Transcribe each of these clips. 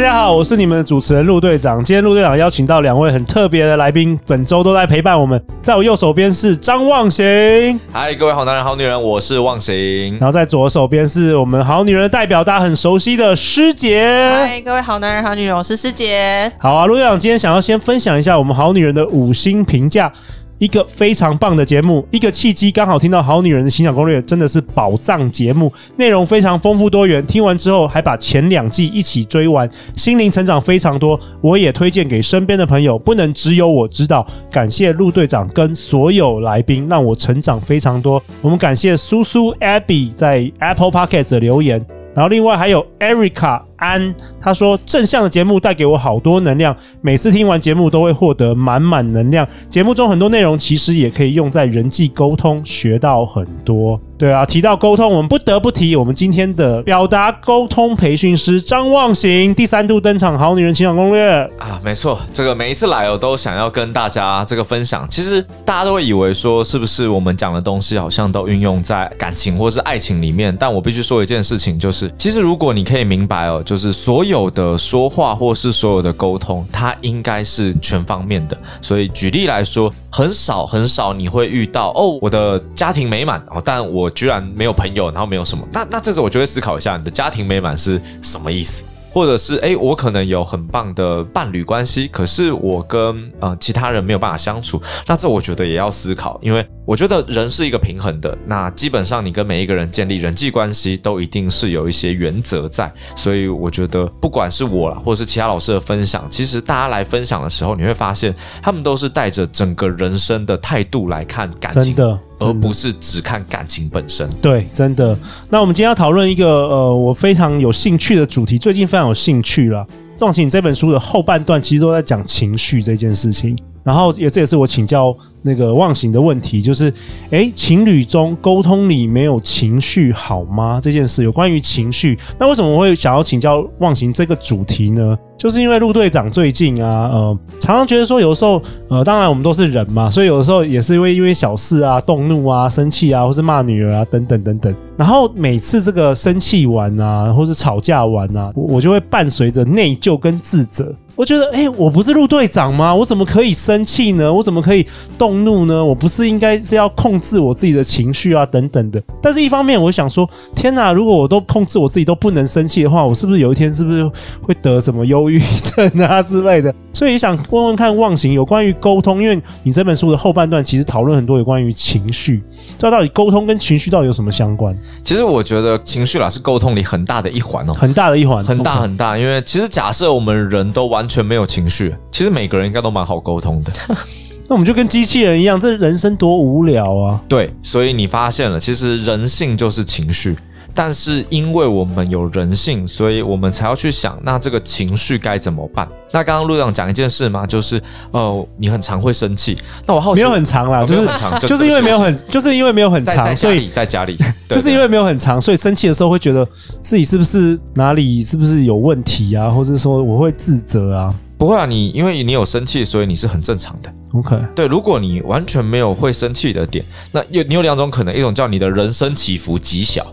大家好，我是你们的主持人陆队长。今天陆队长邀请到两位很特别的来宾，本周都在陪伴我们。在我右手边是张望行，嗨，各位好男人、好女人，我是望行。然后在左手边是我们好女人的代表，大家很熟悉的师姐。嗨，各位好男人、好女人，我是师姐。好啊，陆队长今天想要先分享一下我们好女人的五星评价。一个非常棒的节目，一个契机，刚好听到《好女人的情场攻略》，真的是宝藏节目，内容非常丰富多元。听完之后，还把前两季一起追完，心灵成长非常多。我也推荐给身边的朋友，不能只有我知道。感谢陆队长跟所有来宾，让我成长非常多。我们感谢苏苏 Abby 在 Apple Podcast 的留言，然后另外还有 Erica。安他说，正向的节目带给我好多能量，每次听完节目都会获得满满能量。节目中很多内容其实也可以用在人际沟通，学到很多。对啊，提到沟通，我们不得不提我们今天的表达沟通培训师张望行第三度登场，《好女人情场攻略》啊，没错，这个每一次来我都想要跟大家这个分享。其实大家都会以为说，是不是我们讲的东西好像都运用在感情或是爱情里面？但我必须说一件事情，就是其实如果你可以明白哦。就是所有的说话，或是所有的沟通，它应该是全方面的。所以举例来说，很少很少你会遇到哦，我的家庭美满哦，但我居然没有朋友，然后没有什么。那那这时候我就会思考一下，你的家庭美满是什么意思？或者是诶，我可能有很棒的伴侣关系，可是我跟呃其他人没有办法相处，那这我觉得也要思考，因为我觉得人是一个平衡的，那基本上你跟每一个人建立人际关系都一定是有一些原则在，所以我觉得不管是我啦，或者是其他老师的分享，其实大家来分享的时候，你会发现他们都是带着整个人生的态度来看感情。的。而不是只看感情本身。对，真的。那我们今天要讨论一个呃，我非常有兴趣的主题，最近非常有兴趣了。忘形这本书的后半段其实都在讲情绪这件事情，然后也这也是我请教那个忘形的问题，就是，诶，情侣中沟通里没有情绪好吗？这件事有关于情绪，那为什么我会想要请教忘形这个主题呢？就是因为陆队长最近啊，呃，常常觉得说，有的时候，呃，当然我们都是人嘛，所以有的时候也是因为因为小事啊，动怒啊，生气啊，或是骂女儿啊，等等等等。然后每次这个生气完啊，或是吵架完啊，我我就会伴随着内疚跟自责。我觉得，诶，我不是陆队长吗？我怎么可以生气呢？我怎么可以动怒呢？我不是应该是要控制我自己的情绪啊，等等的。但是一方面，我想说，天哪，如果我都控制我自己都不能生气的话，我是不是有一天是不是会得什么忧郁症啊 之类的？所以想问问看忘形有关于沟通，因为你这本书的后半段其实讨论很多有关于情绪，这到底沟通跟情绪到底有什么相关？其实我觉得情绪啦是沟通里很大的一环哦，很大的一环，很大很大。因为其实假设我们人都完全没有情绪，其实每个人应该都蛮好沟通的。那我们就跟机器人一样，这人生多无聊啊！对，所以你发现了，其实人性就是情绪。但是因为我们有人性，所以我们才要去想，那这个情绪该怎么办？那刚刚陆长讲一件事嘛，就是呃，你很常会生气。那我好奇，没有很长啦，就是很长，就是因为没有很，就是因为没有很长，所以在家里，就是因为没有很长，所以生气的时候会觉得自己是不是哪里是不是有问题啊，或者说我会自责啊？不会啊，你因为你有生气，所以你是很正常的。OK，对，如果你完全没有会生气的点，那有你有两种可能，一种叫你的人生起伏极小。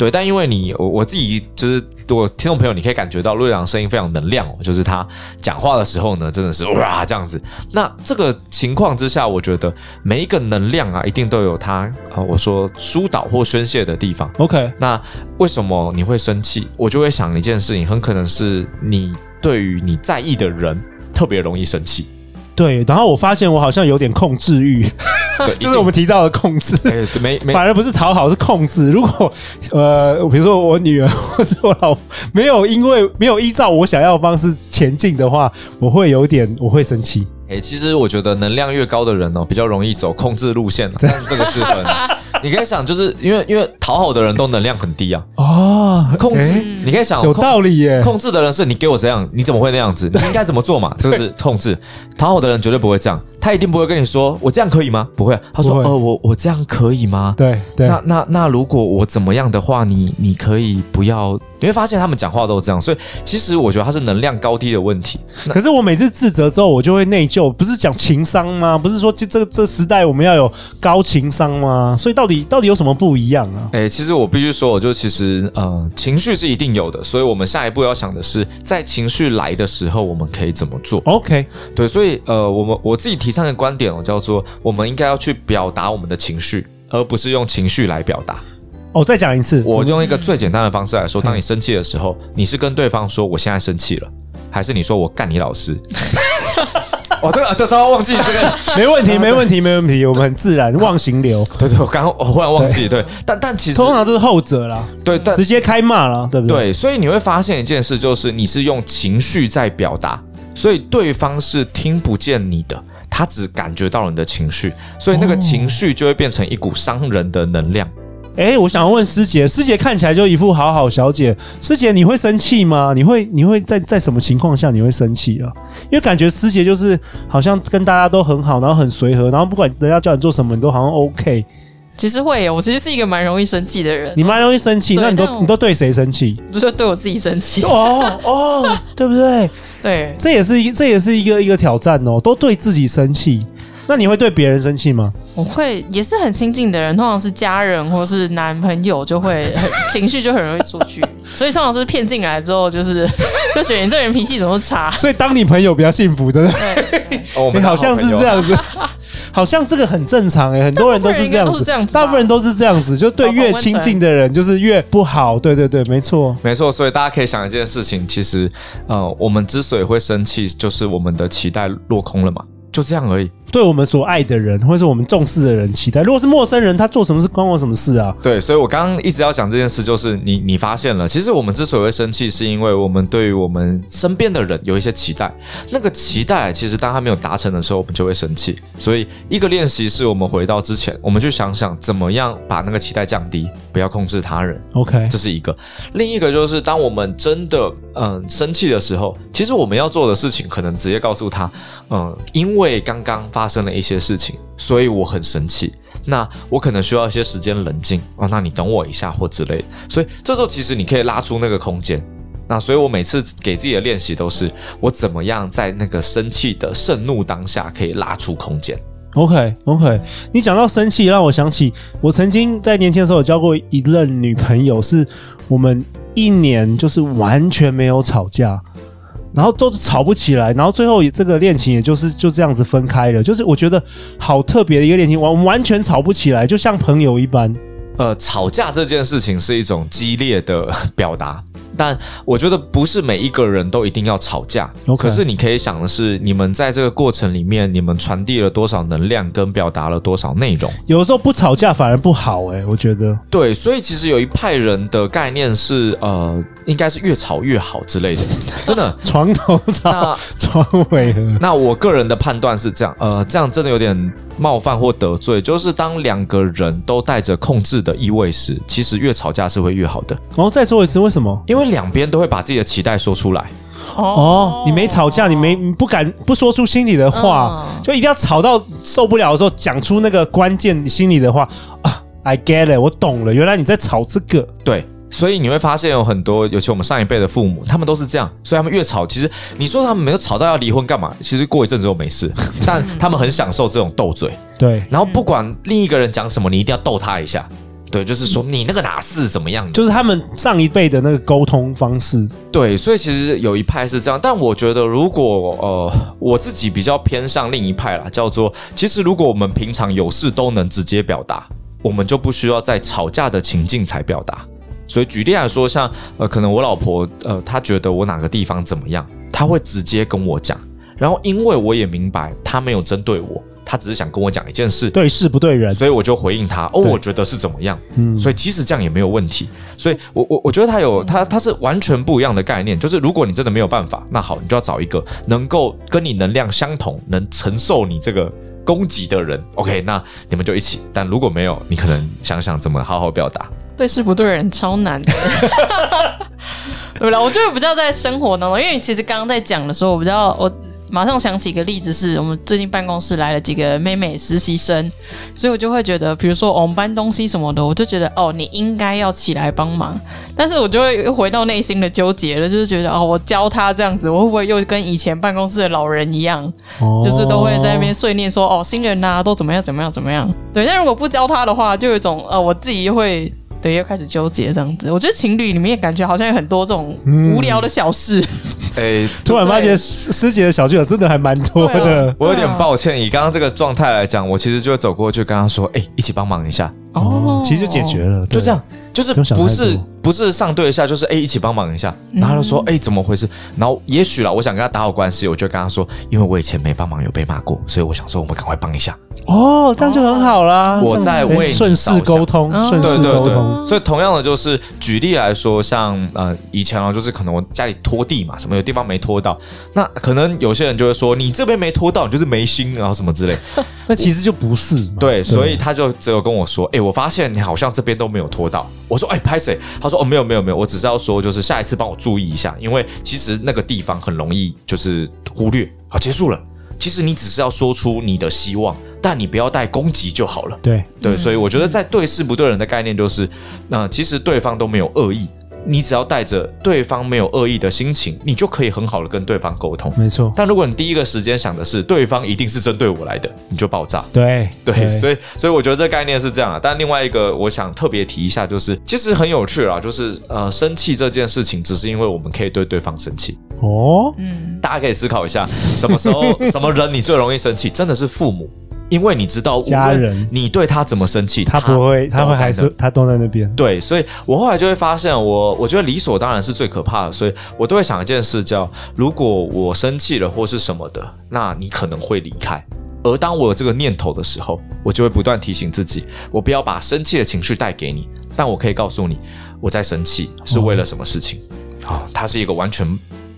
对，但因为你我我自己就是我听众朋友，你可以感觉到陆队长声音非常能量哦，就是他讲话的时候呢，真的是哇这样子。那这个情况之下，我觉得每一个能量啊，一定都有他啊，我说疏导或宣泄的地方。OK，那为什么你会生气？我就会想一件事情，很可能是你对于你在意的人特别容易生气。对，然后我发现我好像有点控制欲，就是我们提到的控制，没没，反而不是讨好，是控制。如果呃，比如说我女儿或者我老婆没有因为没有依照我想要的方式前进的话，我会有点我会生气。哎，其实我觉得能量越高的人哦，比较容易走控制路线，但是这个是很。你可以想，就是因为因为讨好的人都能量很低啊。哦，控制，你可以想有道理耶。控制的人是你给我这样，你怎么会那样子？你应该怎么做嘛？这个是控制。讨好的人绝对不会这样。他一定不会跟你说我这样可以吗？不会，他说呃我我这样可以吗？对对。那那那如果我怎么样的话，你你可以不要。你会发现他们讲话都是这样，所以其实我觉得他是能量高低的问题。可是我每次自责之后，我就会内疚，不是讲情商吗？不是说这这这时代我们要有高情商吗？所以到底到底有什么不一样啊？哎、欸，其实我必须说，我就其实呃，情绪是一定有的，所以我们下一步要想的是，在情绪来的时候，我们可以怎么做？OK，对，所以呃，我们我自己提倡的观点，我叫做我们应该要去表达我们的情绪，而不是用情绪来表达。哦，再讲一次。我用一个最简单的方式来说，当你生气的时候，你是跟对方说我现在生气了，还是你说我干你老师？哦，这个这招忘记这个，没问题，没问题，没问题。我们很自然忘形流。对对，我刚刚我忽然忘记，对，但但其实通常都是后者啦。对，但直接开骂了，对不对？对，所以你会发现一件事，就是你是用情绪在表达，所以对方是听不见你的，他只感觉到了你的情绪，所以那个情绪就会变成一股伤人的能量。哎，我想要问师姐，师姐看起来就一副好好小姐。师姐，你会生气吗？你会你会在在什么情况下你会生气啊？因为感觉师姐就是好像跟大家都很好，然后很随和，然后不管人家叫你做什么，你都好像 OK。其实会有，我其实是一个蛮容易生气的人。你蛮容易生气，那你都你都对谁生气？就是对我自己生气。哦哦，对不对？对，这也是一这也是一个一个挑战哦，都对自己生气。那你会对别人生气吗？我会，也是很亲近的人，通常是家人或是男朋友，就会很情绪就很容易出去。所以通常是骗进来之后，就是 就觉得你这人脾气怎么差。所以当你朋友比较幸福，真的。哦，你好像是这样子，好像这个很正常哎，很多人都是这样子，大部分人都是这样子，就对越亲近的人就是越不好。对对对，没错没错。所以大家可以想一件事情，其实呃，我们之所以会生气，就是我们的期待落空了嘛。就这样而已。对我们所爱的人，或者是我们重视的人期待。如果是陌生人，他做什么事关我什么事啊？对，所以我刚刚一直要讲这件事，就是你你发现了，其实我们之所以会生气，是因为我们对于我们身边的人有一些期待。那个期待，其实当他没有达成的时候，我们就会生气。所以一个练习是我们回到之前，我们去想想怎么样把那个期待降低，不要控制他人。OK，这是一个。另一个就是当我们真的嗯生气的时候，其实我们要做的事情，可能直接告诉他，嗯，因为刚刚发发生了一些事情，所以我很生气。那我可能需要一些时间冷静啊，那你等我一下或之类的。所以这时候其实你可以拉出那个空间。那所以我每次给自己的练习都是，我怎么样在那个生气的盛怒当下可以拉出空间。OK OK，你讲到生气，让我想起我曾经在年轻的时候有交过一任女朋友，是我们一年就是完全没有吵架。然后都吵不起来，然后最后这个恋情也就是就这样子分开了。就是我觉得好特别的一个恋情，完完全吵不起来，就像朋友一般。呃，吵架这件事情是一种激烈的 表达。但我觉得不是每一个人都一定要吵架.可是你可以想的是，你们在这个过程里面，你们传递了多少能量，跟表达了多少内容。有的时候不吵架反而不好，欸，诶，我觉得。对，所以其实有一派人的概念是，呃，应该是越吵越好之类的，真的。床头吵，床尾和。那我个人的判断是这样，呃，这样真的有点冒犯或得罪，就是当两个人都带着控制的意味时，其实越吵架是会越好的。然后，哦，再说一次，为什么？因为。两边都会把自己的期待说出来。哦，你没吵架，你没你不敢不说出心里的话，就一定要吵到受不了的时候讲出那个关键心里的话啊！I get it，我懂了，原来你在吵这个。对，所以你会发现有很多，尤其我们上一辈的父母，他们都是这样，所以他们越吵，其实你说他们没有吵到要离婚干嘛？其实过一阵子就没事，但他们很享受这种斗嘴。对，然后不管另一个人讲什么，你一定要逗他一下。对，就是说你那个哪是怎么样？就是他们上一辈的那个沟通方式。对，所以其实有一派是这样，但我觉得如果呃，我自己比较偏向另一派啦，叫做其实如果我们平常有事都能直接表达，我们就不需要在吵架的情境才表达。所以举例来说，像呃，可能我老婆呃，她觉得我哪个地方怎么样，她会直接跟我讲，然后因为我也明白她没有针对我。她只是想跟我讲一件事，对事不对人，所以我就回应她。哦，我觉得是怎么样？嗯，所以其实这样也没有问题。所以我我我觉得他有他他是完全不一样的概念。就是如果你真的没有办法，那好，你就要找一个能够跟你能量相同、能承受你这个攻击的人。OK，那你们就一起。但如果没有，你可能想想怎么好好表达。对事不对人，超难的。对了，我觉得比较在生活当中，因为其实刚刚在讲的时候，我比较我。马上想起一个例子，是我们最近办公室来了几个妹妹实习生，所以我就会觉得，比如说我们搬东西什么的，我就觉得哦，你应该要起来帮忙。但是我就会又回到内心的纠结了，就是觉得哦，我教他这样子，我会不会又跟以前办公室的老人一样，哦、就是都会在那边碎念说哦，新人呐、啊、都怎么样怎么样怎么样。对，但如果不教他的话，就有一种呃，我自己又会。对，又开始纠结这样子。我觉得情侣里面也感觉好像有很多这种无聊的小事。哎、嗯，突然发现师姐的小剧场真的还蛮多的。啊、我有点抱歉，以刚刚这个状态来讲，我其实就会走过去跟他说：“哎，一起帮忙一下。”哦，其实就解决了，就这样，就是不是不是上对下，就是哎一起帮忙一下，然后他就说哎怎么回事？然后也许啦，我想跟他打好关系，我就跟他说，因为我以前没帮忙有被骂过，所以我想说我们赶快帮一下。哦，这样就很好啦。我在为顺势沟通，顺势沟通。所以同样的就是举例来说，像呃以前啊，就是可能我家里拖地嘛，什么有地方没拖到，那可能有些人就会说你这边没拖到，你就是没心，然后什么之类。那其实就不是。对，所以他就只有跟我说，哎。我发现你好像这边都没有拖到，我说哎，拍谁？他说哦，没有没有没有，我只是要说，就是下一次帮我注意一下，因为其实那个地方很容易就是忽略。好，结束了。其实你只是要说出你的希望，但你不要带攻击就好了。对对，所以我觉得在对事不对人的概念就是，那其实对方都没有恶意。你只要带着对方没有恶意的心情，你就可以很好的跟对方沟通。没错。但如果你第一个时间想的是对方一定是针对我来的，你就爆炸。对 对，对，所以所以我觉得这概念是这样啊。但另外一个我想特别提一下，就是其实很有趣啦，就是呃，生气这件事情只是因为我们可以对对方生气。哦，嗯，大家可以思考一下，什么时候 什么人你最容易生气？真的是父母。因为你知道家人，你对他怎么生气，他不会，他会还是他都在那边。对，所以我后来就会发现我，我我觉得理所当然是最可怕的，所以我都会想一件事，叫如果我生气了或是什么的，那你可能会离开。而当我有这个念头的时候，我就会不断提醒自己，我不要把生气的情绪带给你，但我可以告诉你，我在生气是为了什么事情。好、哦，它是一个完全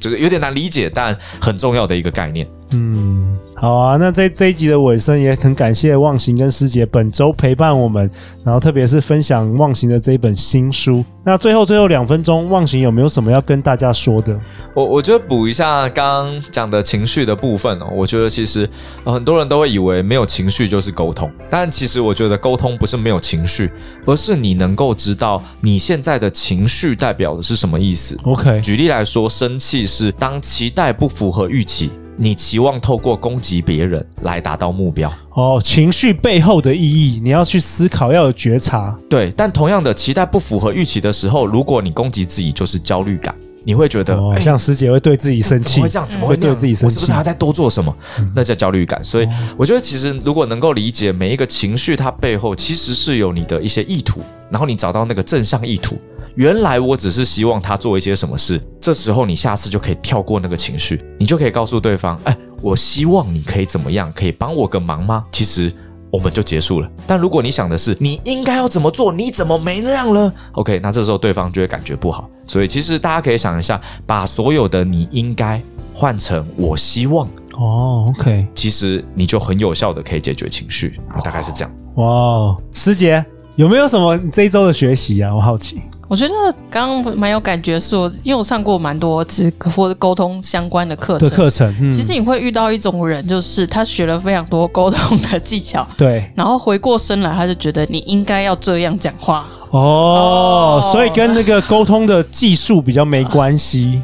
就是有点难理解，但很重要的一个概念。嗯。好啊，那在这一集的尾声，也很感谢忘形跟师姐本周陪伴我们，然后特别是分享忘形的这一本新书。那最后最后两分钟，忘形有没有什么要跟大家说的？我我觉得补一下刚刚讲的情绪的部分哦。我觉得其实很多人都会以为没有情绪就是沟通，但其实我觉得沟通不是没有情绪，而是你能够知道你现在的情绪代表的是什么意思。OK，举例来说，生气是当期待不符合预期。你期望透过攻击别人来达到目标哦，情绪背后的意义你要去思考，要有觉察。对，但同样的，期待不符合预期的时候，如果你攻击自己，就是焦虑感。你会觉得，哦，像师姐会对自己生气，怎么会这样？怎么会对自己生气？我是不是还在多做什么？嗯，那叫焦虑感。所以，我觉得其实如果能够理解每一个情绪，它背后其实是有你的一些意图，然后你找到那个正向意图。原来我只是希望他做一些什么事，这时候你下次就可以跳过那个情绪，你就可以告诉对方，哎，我希望你可以怎么样，可以帮我个忙吗？其实我们就结束了。但如果你想的是你应该要怎么做，你怎么没那样了？OK，那这时候对方就会感觉不好。所以其实大家可以想一下，把所有的你应该换成我希望哦，OK，其实你就很有效的可以解决情绪，大概是这样。哇，师姐有没有什么这一周的学习啊？我好奇。我觉得刚刚蛮有感觉，是我因为我上过蛮多其实或者沟通相关的课程。的课程，嗯，其实你会遇到一种人，就是他学了非常多沟通的技巧，对，然后回过身来，他就觉得你应该要这样讲话。哦，哦，所以跟那个沟通的技术比较没关系。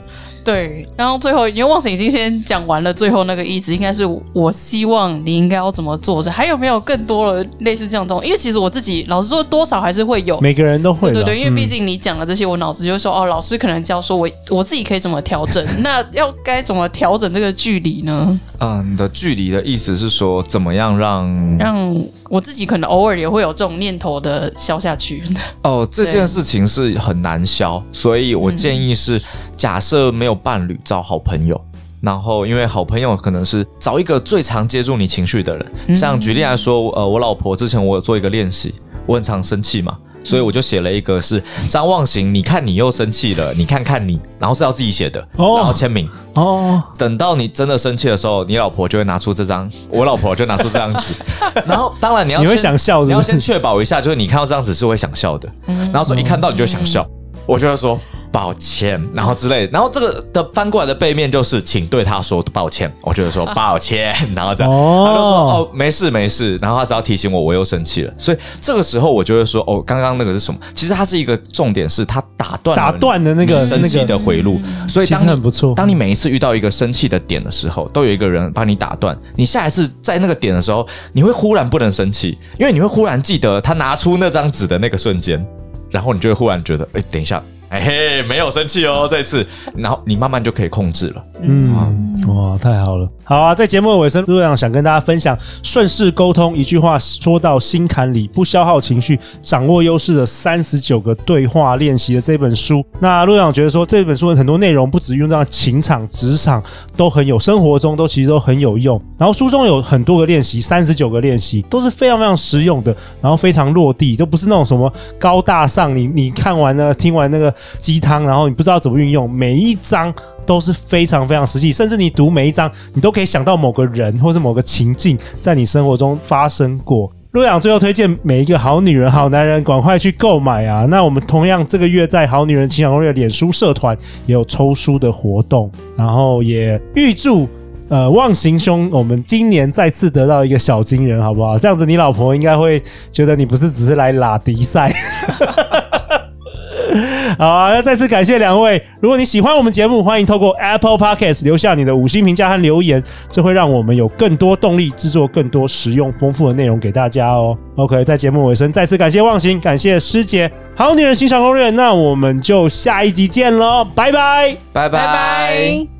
对，然后最后因为忘神已经先讲完了，最后那个意思应该是我希望你应该要怎么做？这还有没有更多的类似这样种？因为其实我自己老实说，多少还是会有，每个人都会。对对对，因为毕竟你讲了这些，我脑子就会说哦，老师可能教说我我自己可以怎么调整？那要该怎么调整这个距离呢？嗯，你的距离的意思是说怎么样让让我自己可能偶尔也会有这种念头的消下去？哦，这件事情是很难消，所以我建议是假设没有。伴侣找好朋友，然后因为好朋友可能是找一个最常接住你情绪的人。像举例来说，呃，我老婆之前我有做一个练习，我很常生气嘛，所以我就写了一个是张望行，你看你又生气了，你看看你，然后是要自己写的，然后签名。哦。等到你真的生气的时候，你老婆就会拿出这张，我老婆就拿出这张纸，然后当然你要你会想笑，你要先确保一下，就是你看到这张纸是会想笑的，然后说一看到你就想笑，我就会说。抱歉，然后之类，然后这个的翻过来的背面就是请对他说抱歉，我就会说抱歉，然后这样，哦、他就说哦没事没事，然后他只要提醒我我又生气了，所以这个时候我就会说哦刚刚那个是什么？其实它是一个重点是他打断打断的那个生气的回路，所以当很不错。当你每一次遇到一个生气的点的时候，都有一个人帮你打断，你下一次在那个点的时候，你会忽然不能生气，因为你会忽然记得他拿出那张纸的那个瞬间，然后你就会忽然觉得哎等一下。哎嘿，没有生气哦，这次，然后你慢慢就可以控制了。嗯，哇，太好了。好啊，在节目的尾声，陆队长想跟大家分享顺势沟通，一句话说到心坎里，不消耗情绪，掌握优势的三十九个对话练习的这本书。那陆队长觉得说，这本书的很多内容不只用在情场、职场，都很有，生活中都其实都很有用。然后书中有很多个练习，三十九个练习都是非常非常实用的，然后非常落地，都不是那种什么高大上，你你看完了，听完那个。鸡汤，然后你不知道怎么运用，每一章都是非常非常实际，甚至你读每一章，你都可以想到某个人或是某个情境在你生活中发生过。陆阳最后推荐每一个好女人、好男人，赶快去购买啊！那我们同样这个月在好女人情场攻略脸书社团也有抽书的活动，然后也预祝呃忘形兄我们今年再次得到一个小金人，好不好？这样子你老婆应该会觉得你不是只是来拉迪赛。好啊，那再次感谢两位。如果你喜欢我们节目，欢迎透过 Apple Podcast 留下你的五星评价和留言，这会让我们有更多动力制作更多实用丰富的内容给大家哦。OK，在节目尾声再次感谢忘形，感谢师姐，好女人欣赏攻略。那我们就下一集见喽，拜拜，拜拜。